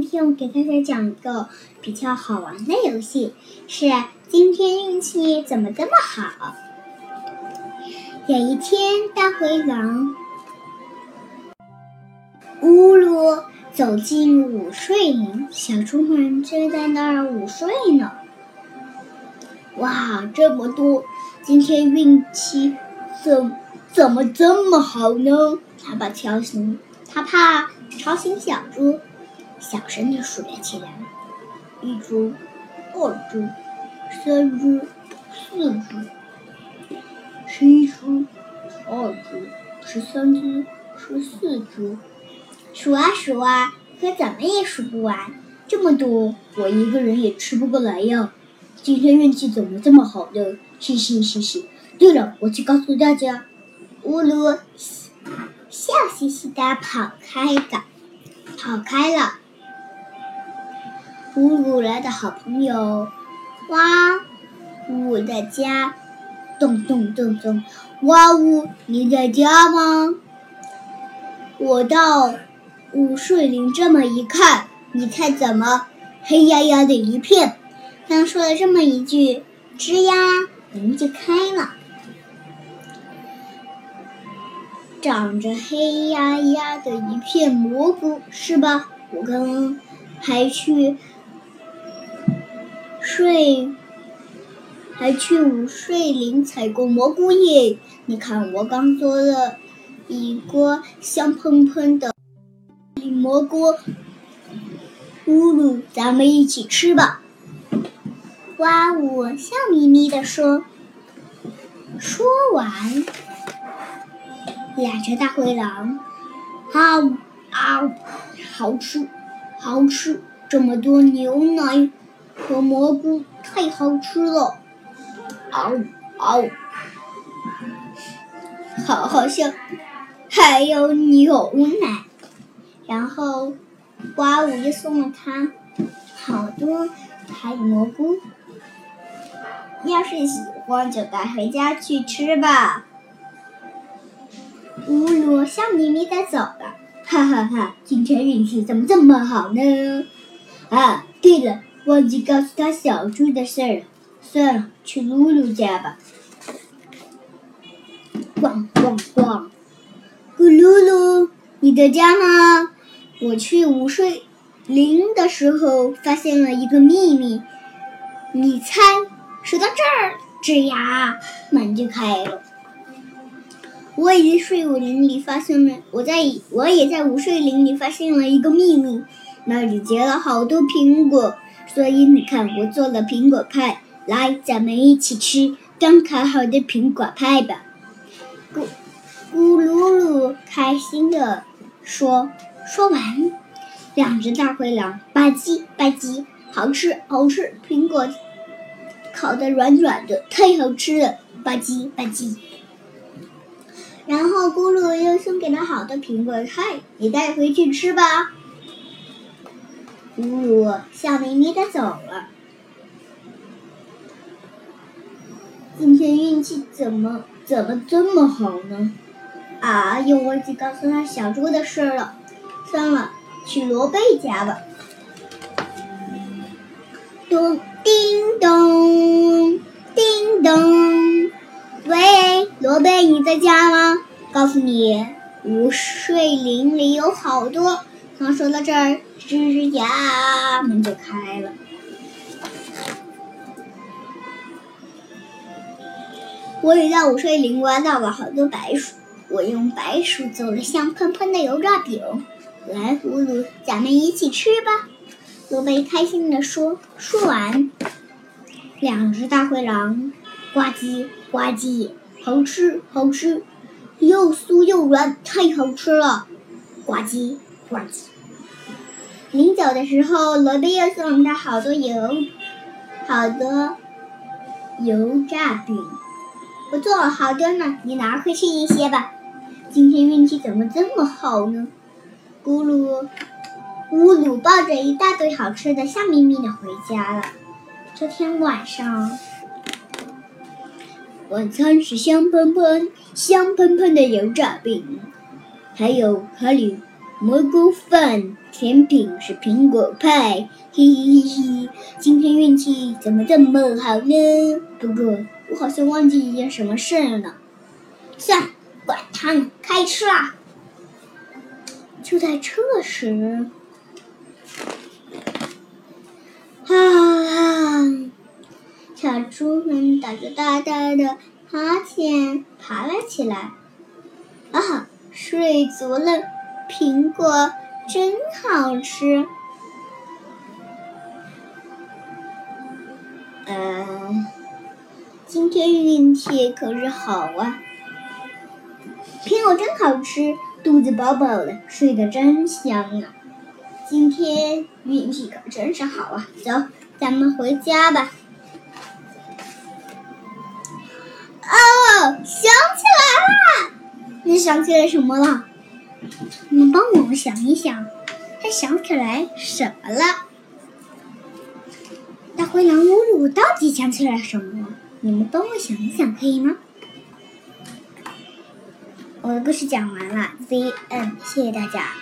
今天我给大家讲一个比较好玩的游戏，是今天运气怎么这么好？有一天，大灰狼乌鲁走进午睡林，小猪们正在那儿午睡呢。哇，这么多！今天运气怎怎么这么好呢？他把吵醒，他怕吵醒小猪，小声的数了起来：一只，二只，三只，四只，十一只，二只，十三只，十四只。数啊数啊，可怎么也数不完，这么多，我一个人也吃不过来呀。今天运气怎么这么好呢？嘻嘻嘻嘻。对了，我去告诉大家，乌鲁笑嘻嘻的跑开的，跑开了。乌鲁来的好朋友，哇呜的家，咚咚咚咚，哇呜，你在家吗？我到午睡林这么一看，你猜怎么？黑压压的一片。刚说了这么一句，吱呀，门就开了。长着黑压压的一片蘑菇，是吧？我刚还去睡，还去午睡林采过蘑菇耶。你看，我刚做了一锅香喷喷的蘑菇，咕噜，咱们一起吃吧。哇呜！笑眯眯地说。说完，两只大灰狼，啊啊，好吃，好吃！这么多牛奶和蘑菇，太好吃了！嗷嗷，好好笑！还有牛奶，然后哇呜又送了他好多还有蘑菇。要是喜欢，就带回家去吃吧。乌鲁笑眯眯的走了，哈哈哈！今天运气怎么这么好呢？啊，对了，忘记告诉他小猪的事了。算了，去露露家吧。咣咣咣！咕噜噜，你在家吗？我去午睡林的时候发现了一个秘密，你猜？说到这儿，吱呀，门就开了。我已经睡午林里发现了，我在我也在午睡林里发现了一个秘密，那里结了好多苹果，所以你看，我做了苹果派，来，咱们一起吃刚烤好的苹果派吧。咕咕噜噜开心的说，说完，两只大灰狼吧唧吧唧，好吃好吃，苹果。烤的软软的，太好吃了，吧唧吧唧。然后咕噜又送给了好多苹果派，你带回去吃吧。呜呜笑眯眯的走了。今天运气怎么怎么这么好呢？啊，又忘记告诉他小猪的事了。算了，去罗贝家吧。咚。叮咚，叮咚，喂，罗贝，你在家吗？告诉你，午睡林里有好多。刚说到这儿，吱呀，门就开了。我也在午睡林挖到了好多白薯，我用白薯做了香喷喷的油炸饼。来，葫芦，咱们一起吃吧。罗贝开心地说。说完，两只大灰狼呱唧呱唧，好吃好吃，又酥又软，太好吃了！呱唧呱唧。临走的时候，罗贝又送他好多油，好多油炸饼。我做了好多呢，你拿回去一些吧。今天运气怎么这么好呢？咕噜。乌鲁抱着一大堆好吃的，笑眯眯的回家了。这天晚上，晚餐是香喷喷、香喷喷的油炸饼，还有咖喱蘑菇饭，甜品是苹果派，嘿嘿嘿嘿，今天运气怎么这么好呢？不过我好像忘记一件什么事了。算了，管他呢，开吃啦！就在这时，啊，小猪们打着大大的哈欠爬了起来。啊，睡足了，苹果真好吃。嗯，今天运气可是好啊，苹果真好吃。肚子饱饱的，睡得真香啊！今天运气可真是好啊！走，咱们回家吧。哦，想起来了！你想起来什么了？你们帮我想一想，他想起来什么了？大灰狼乌鲁到底想起来什么？你们帮我想一想，可以吗？我的故事讲完了，Z N，谢谢大家。